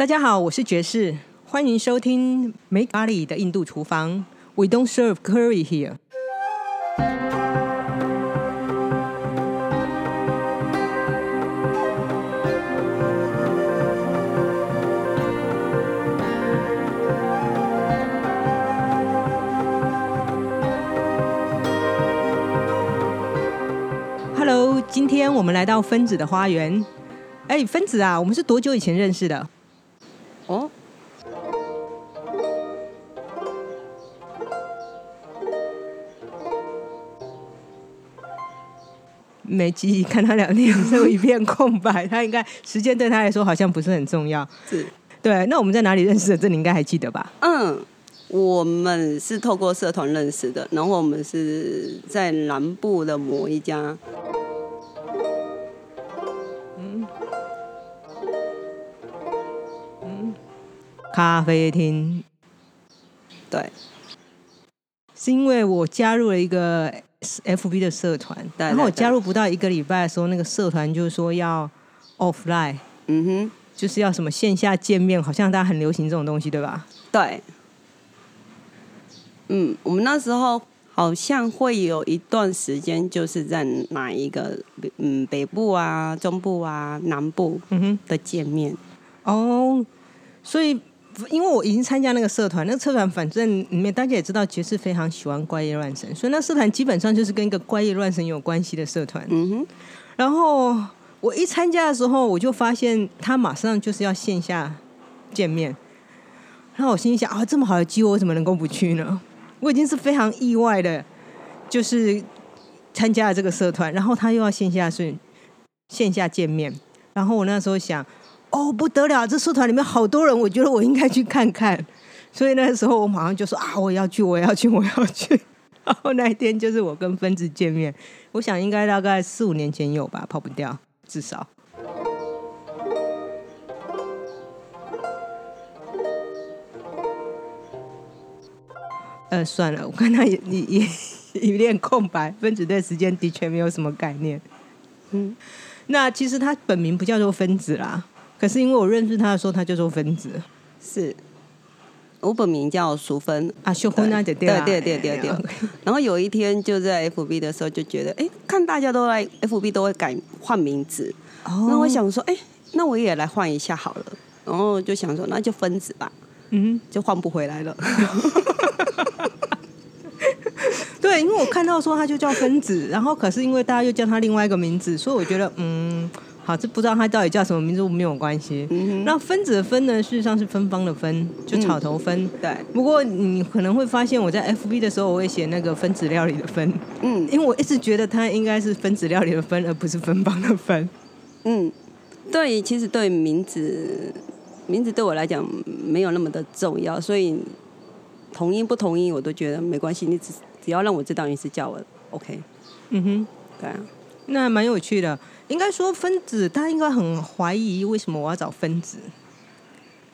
大家好，我是爵士，欢迎收听 Make 咖喱的印度厨房。We don't serve curry here。Hello，今天我们来到分子的花园。哎，分子啊，我们是多久以前认识的？哦，没记忆，看他聊天就一片空白。他应该时间对他来说好像不是很重要。是，对，那我们在哪里认识的？这你应该还记得吧？嗯，我们是透过社团认识的，然后我们是在南部的某一家，咖啡厅，对，是因为我加入了一个 FB 的社团，对然后我加入不到一个礼拜的时候，那个社团就是说要 offline，嗯哼，就是要什么线下见面，好像大家很流行这种东西，对吧？对，嗯，我们那时候好像会有一段时间，就是在哪一个嗯北部啊、中部啊、南部嗯哼。的见面，哦，所以因为我已经参加那个社团，那个社团反正里面大家也知道，爵士非常喜欢怪异乱神，所以那社团基本上就是跟一个怪异乱神有关系的社团。嗯哼，然后我一参加的时候，我就发现他马上就是要线下见面，然后我心里想啊，这么好的机会，我怎么能够不去呢？我已经是非常意外的，就是参加了这个社团，然后他又要线下是线下见面，然后我那时候想，哦不得了，这社团里面好多人，我觉得我应该去看看，所以那时候我马上就说啊，我要去，我要去，我要去。然后那一天就是我跟分子见面，我想应该大概四五年前有吧，跑不掉，至少。呃，算了，我看他也也也一片空白，分子对时间的确没有什么概念。嗯，那其实他本名不叫做分子啦，可是因为我认识他的时候，他就做分子。是。我本名叫淑芬，啊，秀芬啊，对。对对对对然后有一天就在 FB 的时候就觉得，哎，看大家都来 FB 都会改换名字，哦。那我，想说，哎，那我也来换一下好了。然后就想说，那就分子吧，嗯，就换不回来了。对，因为我看到说他就叫分子，然后可是因为大家又叫他另外一个名字，所以我觉得嗯，好，这不知道他到底叫什么名字，没有关系。嗯那分子的分呢，事实上是芬芳的芬，就草头分。哼，对，不过你可能会发现，我在 FB 的时候，我会写那个分子料理的分，嗯因为我一直觉得它应该是分子料理的分，而不是芬芳的芬。嗯，对，其实对名字，名字对我来讲没有那么的重要，所以同音不同音我都觉得没关系，你只只要让我知道你是叫我 OK，嗯哼。对啊，那蛮有趣的。应该说分子，他应该很怀疑为什么我要找分子。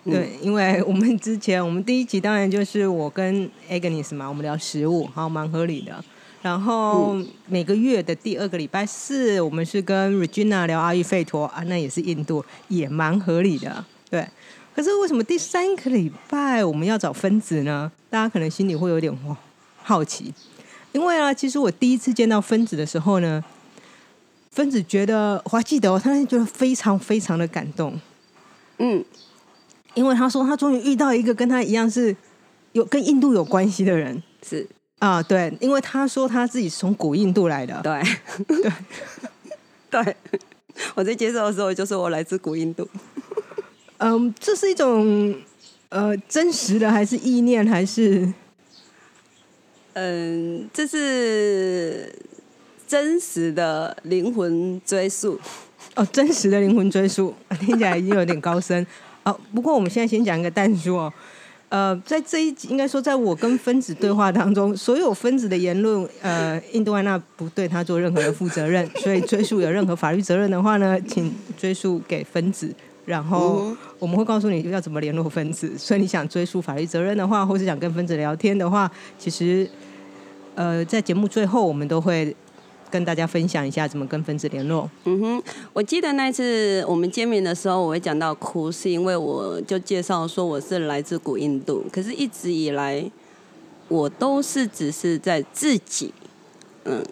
嗯对，因为我们之前我们第一集当然就是我跟 Agnes 嘛，我们聊食物，好，蛮合理的。然后嗯每个月的第二个礼拜四，我们是跟 Regina 聊阿育吠陀啊，那也是印度，也蛮合理的。对，可是为什么第三个礼拜我们要找分子呢？大家可能心里会有点好奇，因为啊，其实我第一次见到分子的时候呢，分子觉得我还记得哦，他那天觉得非常非常的感动，嗯。因为他说他终于遇到一个跟他一样是有跟印度有关系的人。是，啊，对，因为他说他自己是从古印度来的，对。对。对，我在接受的时候就说我来自古印度，嗯，这是一种呃真实的还是意念还是？嗯，这是真实的灵魂追溯，哦真实的灵魂追溯，听起来已经有点高深哦。不过我们现在先讲一个淡书哦。呃，在这一集，应该说，在我跟分子对话当中，所有分子的言论，呃，印度安娜不对他做任何的负责任，所以追溯有任何法律责任的话呢，请追溯给分子，然后嗯我们会告诉你要怎么联络分子。所以你想追溯法律责任的话，或是想跟分子聊天的话，其实呃，在节目最后我们都会跟大家分享一下怎么跟分子联络。嗯哼，我记得那次我们见面的时候，我会讲到哭，是因为我就介绍说我是来自古印度，可是一直以来我都是只是在自己，嗯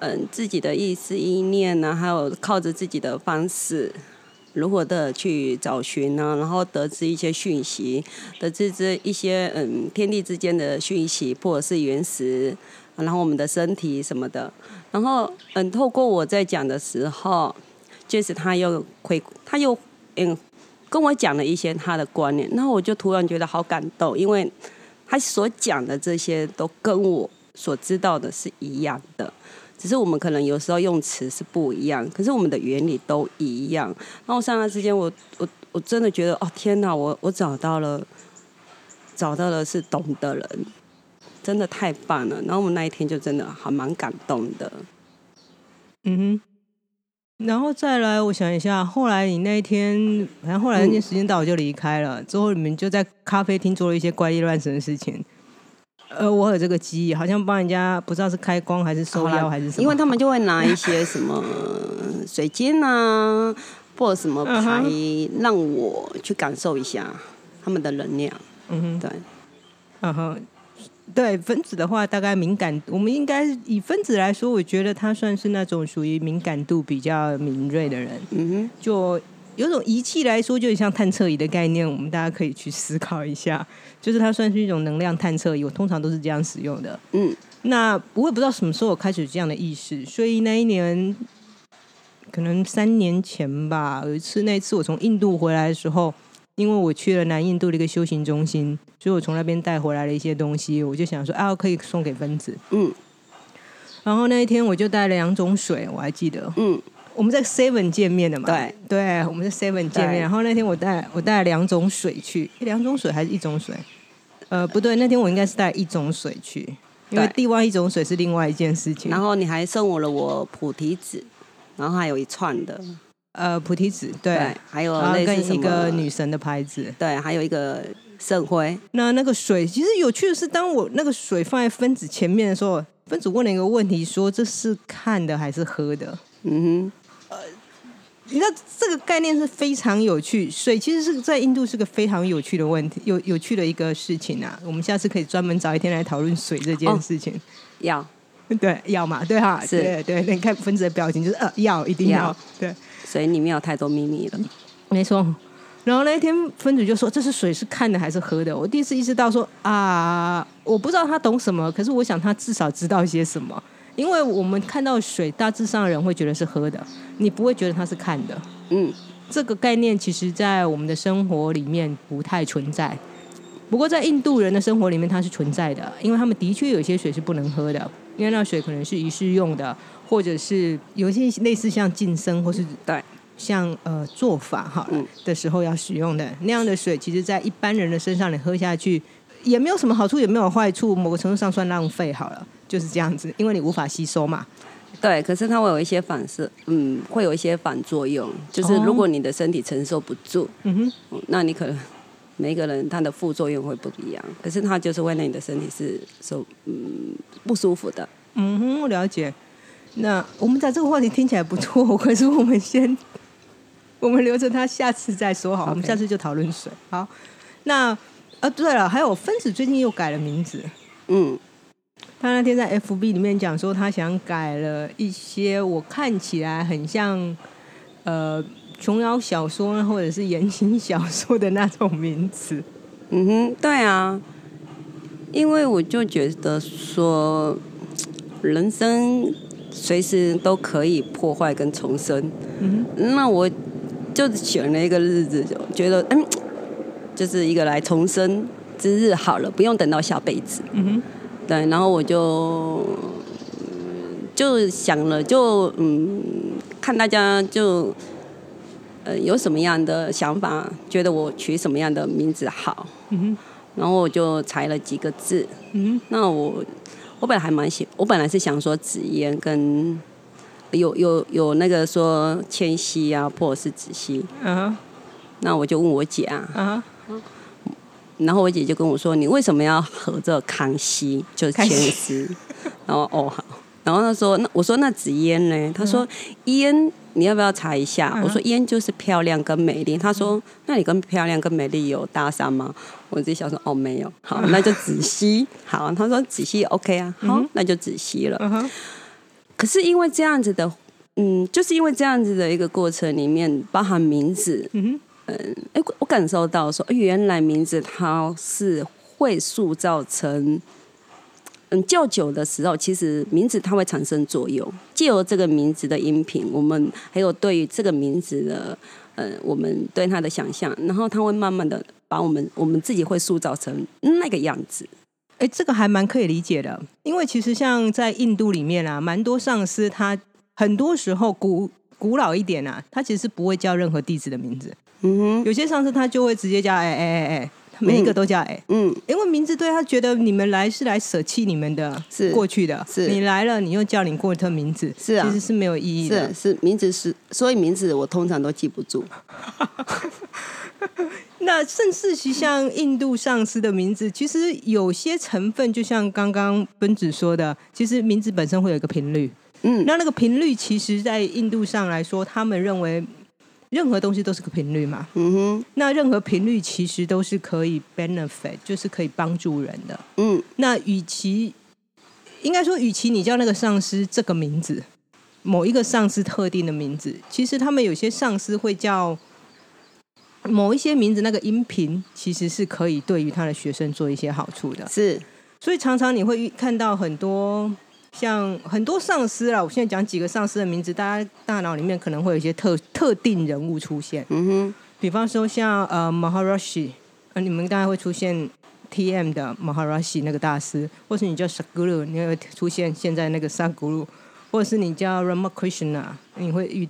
嗯，自己的意思意念呢，还有靠着自己的方式。如何的去找寻呢？然后得知一些讯息，得知这一些嗯天地之间的讯息，或者是原始，然后我们的身体什么的。然后嗯，透过我在讲的时候，就是他又回，他又嗯跟我讲了一些他的观念，然后我就突然觉得好感动，因为他所讲的这些都跟我所知道的是一样的。只是我们可能有时候用词是不一样，可是我们的原理都一样。然后刹那之间，我我我真的觉得，哦天哪，我我找到了，找到了是懂的人，真的太棒了。然后我们那一天就真的还蛮感动的。嗯哼，然后再来，我想一下，后来你那一天，反正后来那天时间到，我就离开了。之后你们就在咖啡厅做了一些怪力乱神的事情。呃，我有这个记忆，好像帮人家不知道是开光还是收腰还是什么，因为他们就会拿一些什么水晶啊，或者什么牌，让我去感受一下他们的能量。嗯哼，对，嗯哼，对分子的话，大概敏感，我们应该以分子来说，我觉得他算是那种属于敏感度比较敏锐的人。嗯哼，就。有种仪器来说，就很像探测仪的概念，我们大家可以去思考一下。就是它算是一种能量探测仪，我通常都是这样使用的。嗯，那我也不知道什么时候我开始有这样的意识，所以那一年可能三年前吧，有一次，那一次我从印度回来的时候，因为我去了南印度的一个修行中心，所以我从那边带回来了一些东西，我就想说啊，可以送给分子。嗯，然后那一天我就带了两种水，我还记得。嗯。我们在 Seven 见面的嘛？对，对，我们在 Seven 见面。然后那天我带我带了两种水去，两种水还是一种水？呃，不对，那天我应该是带一种水去，因为另外一种水是另外一件事情。然后你还送我了我菩提子，然后还有一串的，呃，菩提子，对，还有跟一个女神的牌子，对，还有一个圣灰。那那个水其实有趣的是，当我那个水放在分子前面的时候，分子问了一个问题，说这是看的还是喝的？嗯哼。你知道这个概念是非常有趣，水其实是在印度是个非常有趣的问题，有有趣的一个事情啊。我们下次可以专门找一天来讨论水这件事情。要，对，要嘛，对哈，对对。你看分子的表情，就是呃，要，一定要，对。所以里面有太多秘密了，没错。然后那一天分子就说：“这是水是看的还是喝的？”我第一次意识到说：“啊，我不知道他懂什么，可是我想他至少知道一些什么。”因为我们看到水，大致上人会觉得是喝的，你不会觉得它是看的。嗯，这个概念其实，在我们的生活里面不太存在。不过，在印度人的生活里面，它是存在的，因为他们的确有些水是不能喝的，因为那水可能是仪式用的，或者是有一些类似像晋升或是对像呃做法哈的时候要使用的那样的水，其实在一般人的身上你喝下去也没有什么好处，也没有坏处，某个程度上算浪费好了。就是这样子，因为你无法吸收嘛。对，可是它会有一些反射，嗯，会有一些反作用。就是如果你的身体承受不住，嗯哼，那你可能每个人他的副作用会不一样。可是它就是会让你的身体是受嗯不舒服的。嗯哼，我了解。那我们讲这个话题听起来不错，可是我们先 我们留着它下次再说好。我们下次就讨论水。好，那啊对了，还有分子最近又改了名字，嗯。他那天在 FB 里面讲说，他想改了一些我看起来很像呃琼瑶小说或者是言情小说的那种名字。嗯哼，对啊，因为我就觉得说，人生随时都可以破坏跟重生。嗯，那我就选了一个日子，就觉得嗯，就是一个来重生之日好了，不用等到下辈子。嗯哼。对，然后我就就想了，就嗯，看大家就呃有什么样的想法，觉得我取什么样的名字好，嗯然后我就裁了几个字，嗯那我我本来还蛮喜，我本来是想说紫嫣跟有有有那个说千玺啊，或者是子熙，嗯，那我就问我姐啊，啊。然后我姐就跟我说：“你为什么要合这康熙？就是千丝？”然后哦好，然然后她说：“那我说那紫嫣呢？”她说：“嫣，你要不要查一下？”我说：“嫣就是漂亮跟美丽。”她说：“那你跟漂亮跟美丽有搭讪吗？”我自己想说：“哦，没有。”好，那就子 熙。好，他说：“子熙 OK 啊。”好，那就子熙了。可是因为这样子的，嗯，就是因为这样子的一个过程里面，包含名字，嗯嗯，哎，我感受到说，原来名字它是会塑造成。嗯，较久的时候，其实名字它会产生作用。借由这个名字的音频，我们还有对于这个名字的，呃，我们对它的想象，然后它会慢慢的把我们我们自己会塑造成那个样子。哎，这个还蛮可以理解的，因为其实像在印度里面啊，蛮多上司他很多时候古古老一点啊，他其实是不会叫任何弟子的名字。嗯哼，有些上司他就会直接叫哎哎哎哎。每一个都叫哎，嗯，因为名字对他觉得你们来是来舍弃你们的，是过去的，是你来了，你又叫你过特名字，是啊，其实是没有意义的，是名字是，所以名字我通常都记不住。那甚至是像印度上司的名字，其实有些成分，就像刚刚奔子说的，其实名字本身会有一个频率，嗯，那那个频率，其实在印度上来说，他们认为。任何东西都是个频率嘛，嗯哼，那任何频率其实都是可以 benefit，就是可以帮助人的，嗯，那与其应该说，与其你叫那个上司这个名字，某一个上司特定的名字，其实他们有些上司会叫某一些名字，那个音频其实是可以对于他的学生做一些好处的，是，所以常常你会看到很多。像很多上司啦，我现在讲几个上司的名字，大家大脑里面可能会有一些特特定人物出现。嗯哼，比方说像呃 Maharashi，呃你们大概会出现 TM 的 Maharashi 那个大师，或是你叫 Saguru，你会出现现在那个 Saguru，或者是你叫 Ramakrishna，你会遇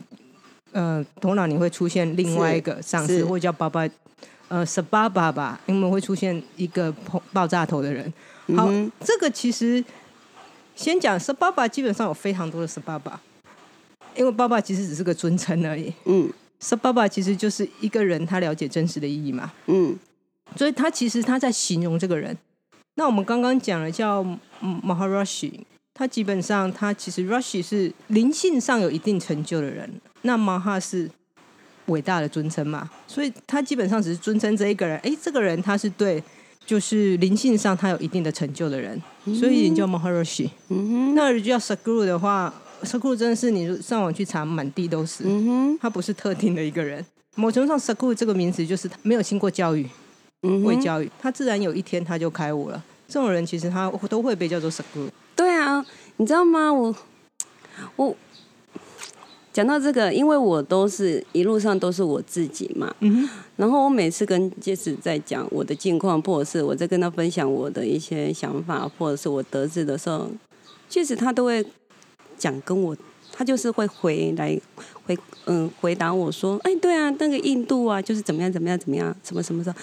呃头脑你会出现另外一个上司，或者叫爸爸呃 Sababa 吧，因为会出现一个爆炸头的人。好，这个其实。先讲是爸爸，基本上有非常多的是爸爸，因为爸爸其实只是个尊称而已。嗯，是爸爸其实就是一个人，他了解真实的意义嘛。嗯，所以他其实他在形容这个人。那我们刚刚讲了叫 Maharashi，他基本上他其实 Rashi 是灵性上有一定成就的人，那 Mah 是伟大的尊称嘛，所以他基本上只是尊称这一个人。哎，这个人他是对。就是灵性上他有一定的成就的人，所以你叫 Maharashi。那叫 Saguru 的话，Saguru 真的是你上网去查，满地都是。他不是特定的一个人。某程度上，Saguru 这个名词就是他没有经过教育，未教育，他自然有一天他就开悟了。这种人其实他都会被叫做 Saguru。对啊，你知道吗？我我。讲到这个，因为我都是一路上都是我自己嘛，嗯然后我每次跟杰斯在讲我的近况，或者是我在跟他分享我的一些想法，或者是我得知的时候，确实他都会讲跟我，他就是会回来回嗯回答我说，哎，对啊，那个印度啊，就是怎么样怎么样怎么样，什么什么的，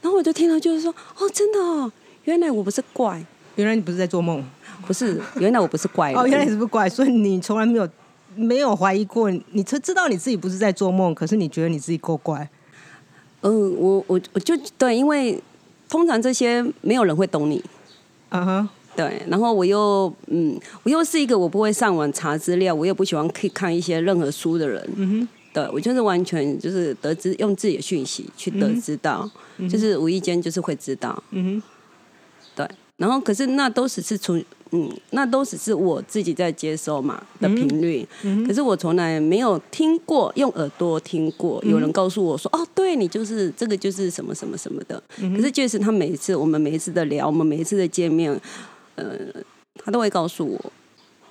然后我就听到就是说，哦，真的哦，原来我不是怪，原来你不是在做梦，不是，原来我不是怪，哦，原来你是不是怪，所以你从来没有。没有怀疑过，你知知道你自己不是在做梦，可是你觉得你自己够怪。嗯，我我我就对，因为通常这些没有人会懂你。啊哈，对。然后我又嗯，我又是一个我不会上网查资料，我又不喜欢可以看一些任何书的人。嗯哼，对我就是完全就是得知用自己的讯息去得知到，就是无意间就是会知道。嗯哼，对。然后可是那都只是从。嗯，那都只是我自己在接收嘛的频率，可是我从来没有听过用耳朵听过有人告诉我说，哦，对你就是这个就是什么什么什么的。可是就是他每一次我们每一次的聊，我们每一次的见面，呃，他都会告诉我，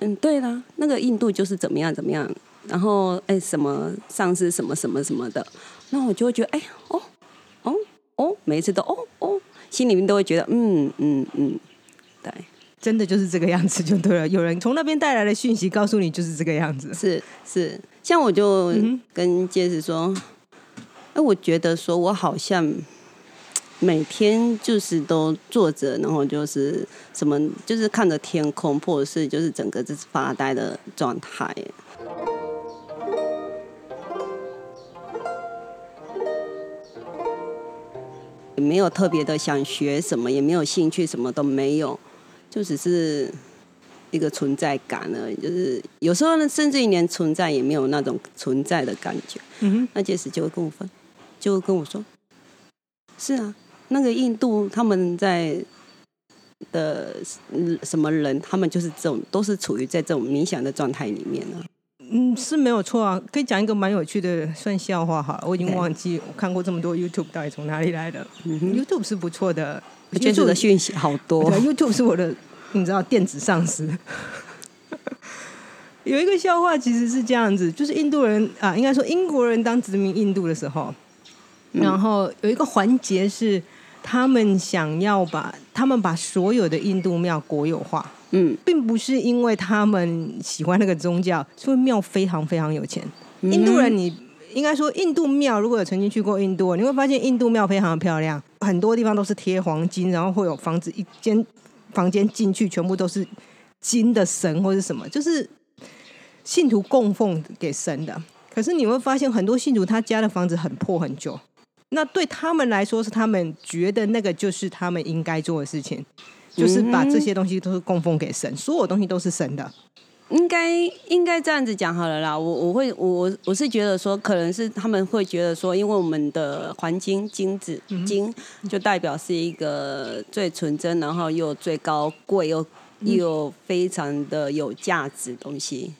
嗯，对啦，那个印度就是怎么样怎么样，然后哎什么上司什么什么什么的，那我就会觉得哎哦哦哦，每一次都哦哦，心里面都会觉得嗯嗯嗯，对。真的就是这个样子就对了。有人从那边带来的讯息告诉你就是这个样子。是是，像我就跟戒指说，哎，我觉得说我好像每天就是都坐着，然后就是什么，就是看着天空，或者是就是整个就是发呆的状态，也没有特别的想学什么，也没有兴趣，什么都没有。就只是一个存在感而已，就是有时候呢，甚至于连存在也没有那种存在的感觉。嗯哼，那届时就会跟我分，就会跟我说，是啊，那个印度他们在的嗯什么人，他们就是这种，都是处于在这种冥想的状态里面呢、嗯，是没有错啊。可以讲一个蛮有趣的算笑话好了，我已经忘记我看过这么多 YouTube 到底从哪里来的。嗯，YouTube 是不错的，我觉得这 YouTube 个讯息好多对。，YouTube 是我的，你知道电子上司。有一个笑话其实是这样子，就是印度人啊，应该说英国人当殖民印度的时候，嗯然后有一个环节是他们想要把他们把所有的印度庙国有化，嗯，并不是因为他们喜欢那个宗教，是因为庙非常非常有钱。嗯印度人你，应该说印度庙，如果有曾经去过印度，你会发现印度庙非常的漂亮，很多地方都是贴黄金，然后会有房子一间房间进去全部都是金的神或是什么，就是信徒供奉给神的。可是你会发现很多信徒他家的房子很破很旧，那对他们来说是他们觉得那个就是他们应该做的事情。就是把这些东西都是供奉给神，所有东西都是神的。应该应该这样子讲好了啦。我我会我我我是觉得说，可能是他们会觉得说，因为我们的黄金金子金就代表是一个最纯真，然后又最高贵又又非常的有价值东西。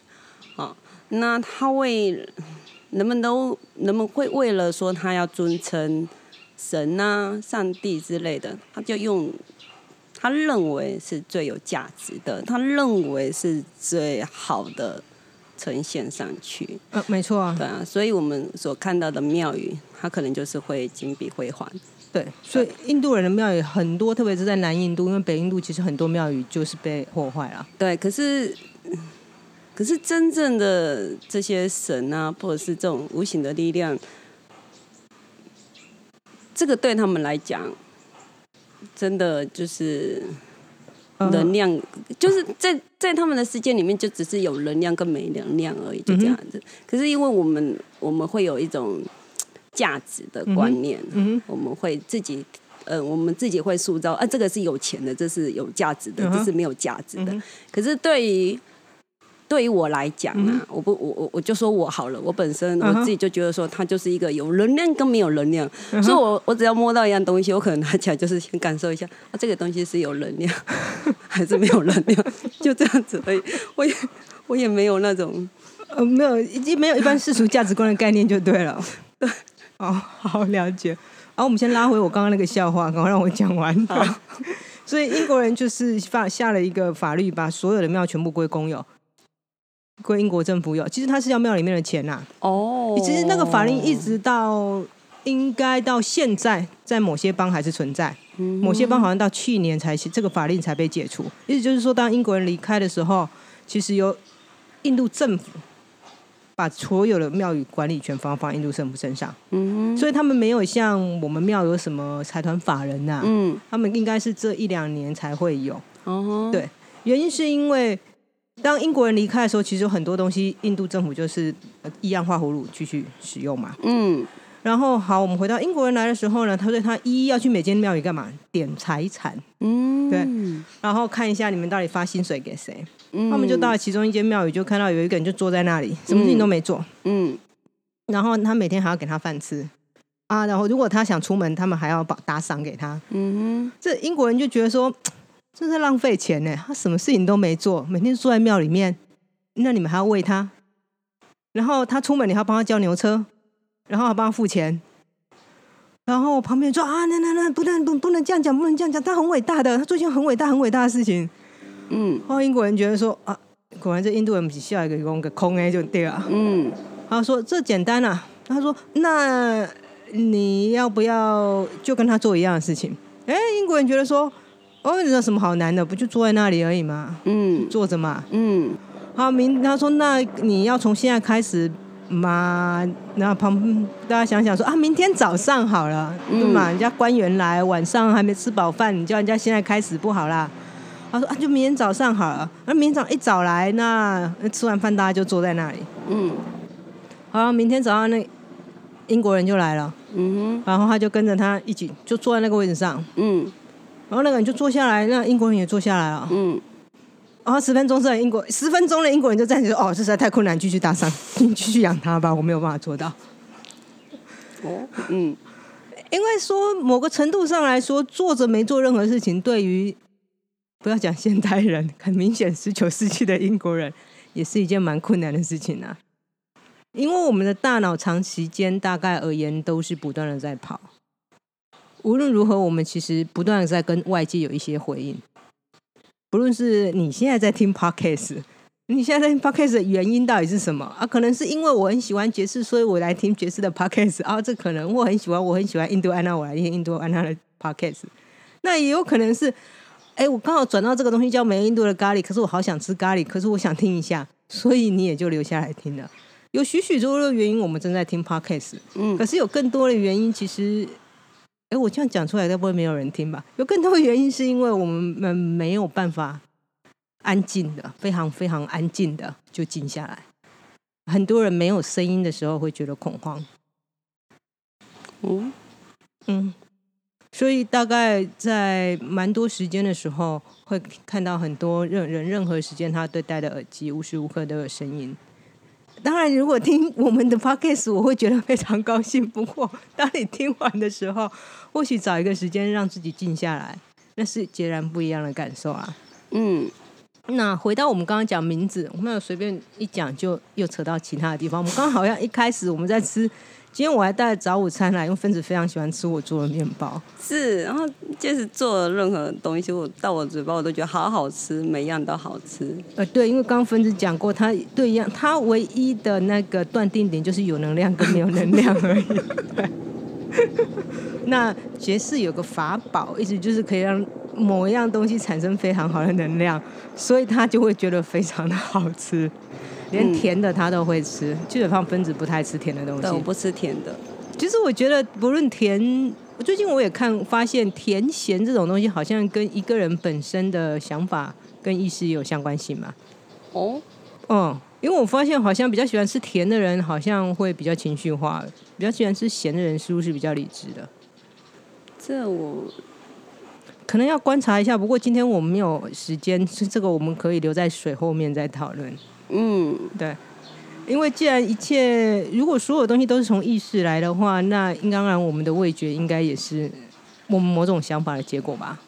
啊，那他为人们都人们会为了说他要尊称神啊、上帝之类的，他就用他认为是最有价值的，他认为是最好的呈现上去。呃，没错啊，对啊，所以我们所看到的庙宇，它可能就是会金碧辉煌。对，所以印度人的庙宇很多，特别是在南印度，因为北印度其实很多庙宇就是被破坏了。对，可是可是真正的这些神啊，或者是这种无形的力量，这个对他们来讲，真的就是嗯能量，就是在在他们的世界里面，就只是有能量跟没能量而已，就这样子。可是因为我们我们会有一种价值的观念，嗯我们会自己。嗯，我们自己会塑造啊，这个是有钱的，这是有价值的，这是没有价值的。嗯可是对于对于我来讲啊，嗯我不我我我就说我好了，我本身我自己就觉得说，它就是一个有能量跟没有能量，嗯所以我我只要摸到一样东西，我可能拿起来就是先感受一下，啊，这个东西是有能量 还是没有能量，就这样子而已。我也我也没有那种呃，没有，已经没有一般世俗价值观的概念就对了。哦，好了解。好，我们先拉回我刚刚那个笑话，赶快让我讲完。所以英国人就是发下了一个法律，把所有的庙全部归公有，归英国政府有。其实他是要庙里面的钱呐、哦其实那个法令一直到应该到现在，在某些邦还是存在，某些邦好像到去年才这个法令才被解除。意思就是说，当英国人离开的时候，其实由印度政府把所有的庙宇管理权放放印度政府身上，嗯所以他们没有像我们庙有什么财团法人呐、嗯他们应该是这一两年才会有。哦对原因是因为当英国人离开的时候，其实有很多东西印度政府就是呃一样画葫芦继续使用嘛。嗯然后好，我们回到英国人来的时候呢，他说他一一要去每间庙宇干嘛？点财产，嗯对然后看一下你们到底发薪水给谁。嗯他们就到了其中一间庙宇，就看到有一个人就坐在那里，什么事情都没做，嗯然后他每天还要给他饭吃啊。然后如果他想出门，他们还要把打赏给他。嗯这英国人就觉得说，这是浪费钱呢。他什么事情都没做，每天坐在庙里面，那你们还要喂他，然后他出门你还要帮他叫牛车，然后还帮他付钱。然后旁边说啊，那那那不能不不能这样讲，不能这样讲，他很伟大的，他做一件很伟大很伟大的事情。嗯然后英国人觉得说啊，果然这印度人不是下一个用个空哎就对了。嗯他说这简单啊，他说那你要不要就跟他做一样的事情？哎，英国人觉得说，哦，你有什么好难的？不就坐在那里而已吗？嗯坐着嘛。嗯好，明他说那你要从现在开始嘛，那旁大家想想说啊，明天早上好了，对嘛？人家官员来，晚上还没吃饱饭，你叫人家现在开始不好啦。他说啊，就明天早上好了。那明天早上一早来，那那吃完饭大家就坐在那里。嗯好，明天早上那英国人就来了，嗯哼然后他就跟着他一起就坐在那个位置上，嗯然后那个人就坐下来，那英国人也坐下来了。嗯然后十分钟之后英国十分钟的英国人就站起来说：“哦，这实在太困难，继续打伤，你继续养它吧，我没有办法做到。”哦，嗯，因为说某个程度上来说，坐着没做任何事情，对于不要讲现代人，很明显十九世纪的英国人也是一件蛮困难的事情啊。因为我们的大脑长时间大概而言都是不断的在跑，无论如何，我们其实不断在跟外界有一些回应。不论是你现在在听 podcast，你现在在听 podcast 的原因到底是什么啊？可能是因为我很喜欢爵士，所以我来听爵士的 podcast 啊。这可能我很喜欢，我很喜欢印度安娜，我来听印度安娜的 podcast。那也有可能是，哎，我刚好转到这个东西叫美印度的咖喱，可是我好想吃咖喱，可是我想听一下，所以你也就留下来听了。有许许多多的原因，我们正在听 podcast。嗯，可是有更多的原因，其实，哎，我这样讲出来，该不会没有人听吧？有更多的原因，是因为我们没有办法安静的，非常非常安静的就静下来。很多人没有声音的时候会觉得恐慌。嗯嗯，所以大概在蛮多时间的时候，会看到很多任人任何时间，他对戴的耳机无时无刻都有声音。当然，如果听我们的 podcast，我会觉得非常高兴。不过，当你听完的时候，或许找一个时间让自己静下来，那是截然不一样的感受啊。嗯，那回到我们刚刚讲名字，我们随便一讲就又扯到其他的地方。我们刚刚好像一开始我们在吃。今天我还带了早午餐来，因为分子非常喜欢吃我做的面包。是，然后就是做任何东西，我到我嘴巴我都觉得好好吃，每样都好吃。呃，对，因为刚刚分子讲过，他对一样，他唯一的那个断定点就是有能量跟没有能量而已。那爵士有个法宝，意思就是可以让某一样东西产生非常好的能量，所以他就会觉得非常的好吃。连甜的他都会吃，基本上分子不太吃甜的东西。对，我不吃甜的。其实我觉得，不论甜，最近我也看发现，甜咸这种东西好像跟一个人本身的想法跟意识有相关性嘛。哦，嗯，因为我发现好像比较喜欢吃甜的人，好像会比较情绪化；比较喜欢吃咸的人，似乎是比较理智的。这我可能要观察一下。不过今天我们没有时间，是这个我们可以留在水后面再讨论。嗯，对，因为既然一切如果所有东西都是从意识来的话，那当然我们的味觉应该也是我们某种想法的结果吧。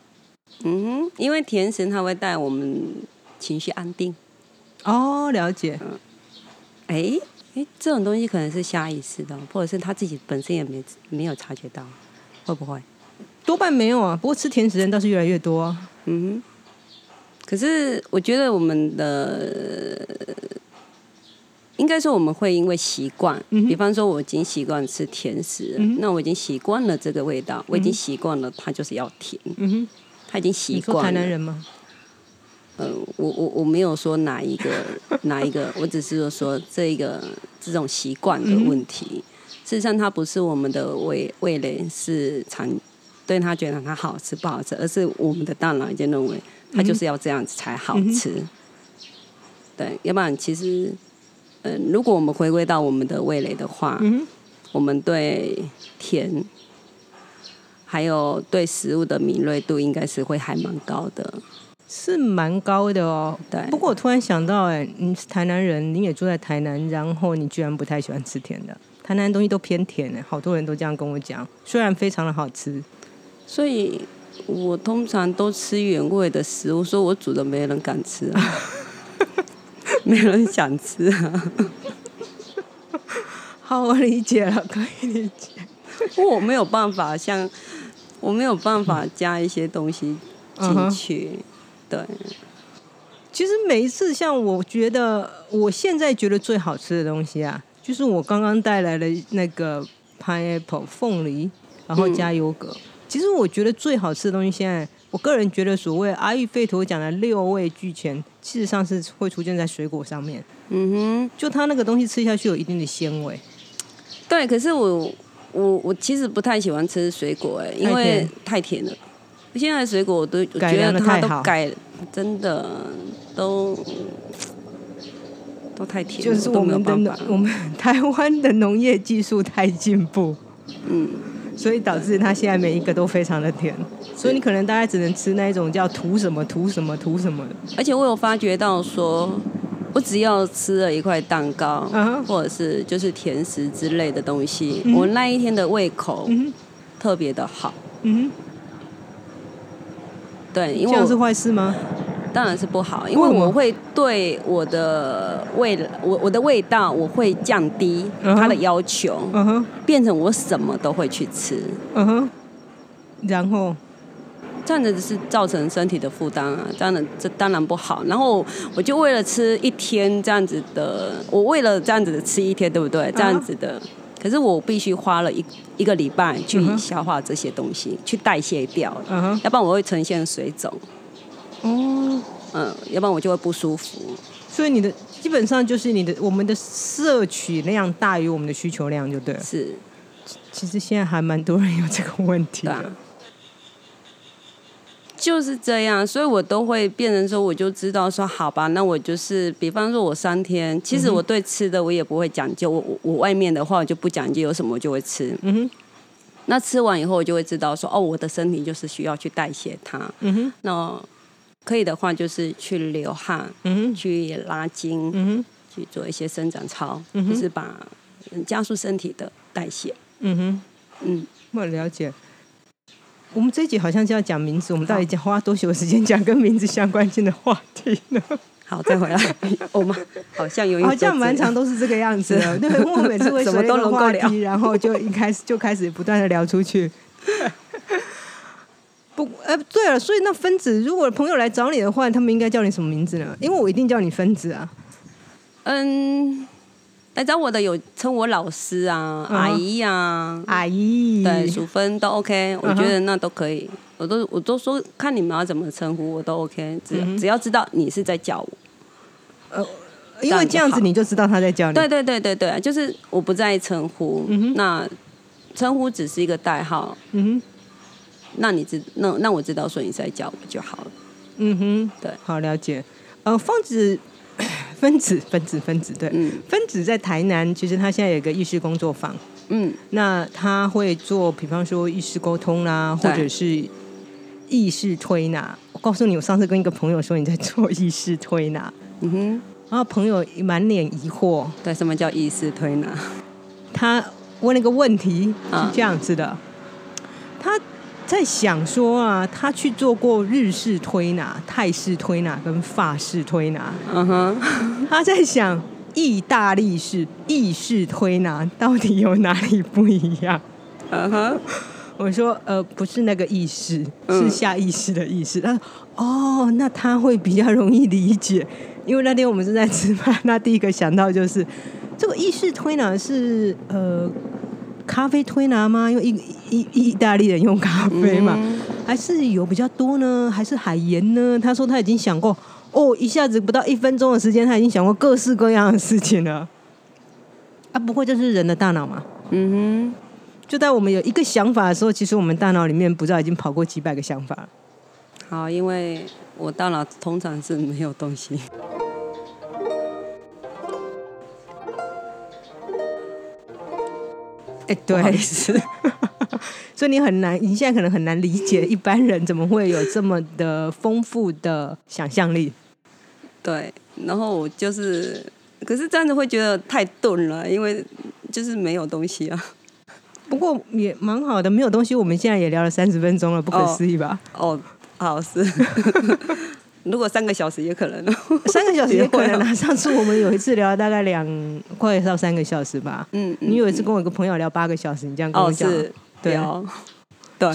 嗯哼，因为甜食它会带我们情绪安定。哦，了解。哎哎，这种东西可能是下意识的，或者是他自己本身也没没有察觉到，会不会？多半没有啊，不过吃甜食人倒是越来越多。嗯哼。可是我觉得我们的应该说我们会因为习惯，比方说我已经习惯吃甜食，那我已经习惯了这个味道，我已经习惯了它就是要甜，嗯他已经习惯。台南人吗？呃，我我我没有说哪一个 哪一个，我只是说说这一个这种习惯的问题。事实上，它不是我们的味味蕾是常对他觉得它好吃不好吃，而是我们的大脑已经认为。它就是要这样子才好吃，对，要不然其实，嗯，如果我们回归到我们的味蕾的话，我们对甜，还有对食物的敏锐度，应该是会还蛮高的，是蛮高的哦。对，不过我突然想到，哎，你是台南人，你也住在台南，然后你居然不太喜欢吃甜的，台南东西都偏甜哎，好多人都这样跟我讲，虽然非常的好吃，所以。我通常都吃原味的食物，说我煮的没人敢吃啊，没人想吃啊。好，我理解了，可以理解。我没有办法像，我没有办法加一些东西进去。对，其实每一次，像我觉得，我现在觉得最好吃的东西啊，就是我刚刚带来的那个 pineapple 凤梨，然后加优格。其实我觉得最好吃的东西，现在我个人觉得，所谓阿育吠陀讲的六味俱全，事实上是会出现在水果上面。嗯哼，就它那个东西吃下去有一定的鲜味。对，可是我我我其实不太喜欢吃水果，哎，因为太甜了。现在的水果我都觉得它都改，真的都都太甜了，就是我们的我们 台湾的农业技术太进步。嗯。所以导致它现在每一个都非常的甜，所以你可能大概只能吃那一种叫涂什么涂什么涂什么的。而且我有发觉到说，我只要吃了一块蛋糕，或者是就是甜食之类的东西，嗯我那一天的胃口特别的好。嗯对，因为这样是坏事吗？当然是不好，因为我会对我的味我我的味道我会降低嗯哼。它的要求，变成我什么都会去吃。嗯哼，然后？这样子是造成身体的负担啊，这样的这当然不好。然后我就为了吃一天这样子的，我为了这样子的吃一天，对不对？这样子的，可是我必须花了一一个礼拜嗯去消化这些东西，去代谢掉，嗯哼。要不然我会呈现水肿，哦，嗯，要不然我就会不舒服。所以你的基本上就是你的我们的摄取量大于我们的需求量，就对了。是，其实现在还蛮多人有这个问题的。对啊。就是这样，所以我都会变成说，我就知道说，好吧，那我就是，比方说，我三天，其实我对吃的我也不会讲究，我我我外面的话我就不讲究，有什么我就会吃。嗯哼，那吃完以后，我就会知道说，哦，我的身体就是需要去代谢它。嗯哼，那可以的话，就是去流汗，嗯，去拉筋，嗯，去做一些伸展操，嗯就是把嗯加速身体的代谢。嗯哼。嗯，我了解。我们这一集好像就要讲名字，我们到底讲花多久时间讲跟名字相关性的话题呢？好，再回来，我们好像有一好像蛮长。都是这个样子的。对，因为我每次会 什么都随一个能够聊话题，然后就一开始就开始不断的聊出去。不，呃，对了，所以那分子，如果朋友来找你的话，他们应该叫你什么名字呢？因为我一定叫你分子啊。嗯，来找我的有称我老师啊、嗯阿姨啊、阿姨，对，淑芬都 OK，我觉得那都可以。我都我都说看你们要怎么称呼，我都 OK，只、嗯只要知道你是在叫我。呃因为这样子你就知道他在叫你。对对对对对，就是我不在意称呼，嗯那称呼只是一个代号，嗯哼，那你知那那我知道说你是在叫我就好了。嗯哼，对好了解。呃，方子，分子，分子，分子，对，嗯分子在台南，其实他现在有一个意识工作坊。嗯，那他会做，比方说意识沟通啦，或者是意识推拿。我告诉你，我上次跟一个朋友说你在做意识推拿，嗯哼，然后朋友满脸疑惑，对，什么叫意识推拿？他问了一个问题啊是这样子的，他在想说啊，他去做过日式推拿、泰式推拿跟法式推拿，嗯哼，他在想意大利式、意式推拿到底有哪里不一样？嗯哼，我说呃，不是那个意识，嗯是下意识的意识。他说哦，那他会比较容易理解，因为那天我们正在吃饭，那第一个想到就是这个意式推拿是呃咖啡推拿吗？因为意意意大利人用咖啡嘛，嗯还是油比较多呢？还是海盐呢？他说他已经想过哦，一下子不到一分钟的时间，他已经想过各式各样的事情了。啊，不过就是人的大脑嘛。嗯哼就在我们有一个想法的时候，其实我们大脑里面不知道已经跑过几百个想法好，因为我大脑通常是没有东西。哎、对是，所以你很难，你现在可能很难理解一般人怎么会有这么的丰富的想象力。对，然后我就是，可是这样子会觉得太钝了，因为就是没有东西啊。不过也蛮好的，没有东西，我们现在也聊了三十分钟了，不可思议吧？哦，好是，如果三个小时也可能。三个小时也可能啊。上次我们有一次聊大概两快到三个小时吧。嗯，你有一次跟我一个朋友聊八个小时，你这样跟哦我讲，是，对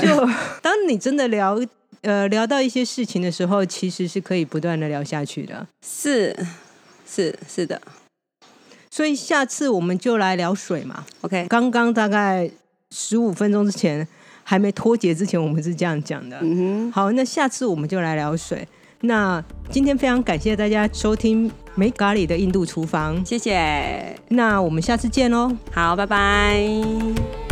就当你真的聊呃聊到一些事情的时候，其实是可以不断的聊下去的。是是是的所以下次我们就来聊水嘛。，OK，刚刚大概十五分钟之前还没脱节之前，我们是这样讲的。嗯好，那下次我们就来聊水。那今天非常感谢大家收听没咖喱的印度厨房哼，。谢谢，那我们下次见喽。好，拜拜。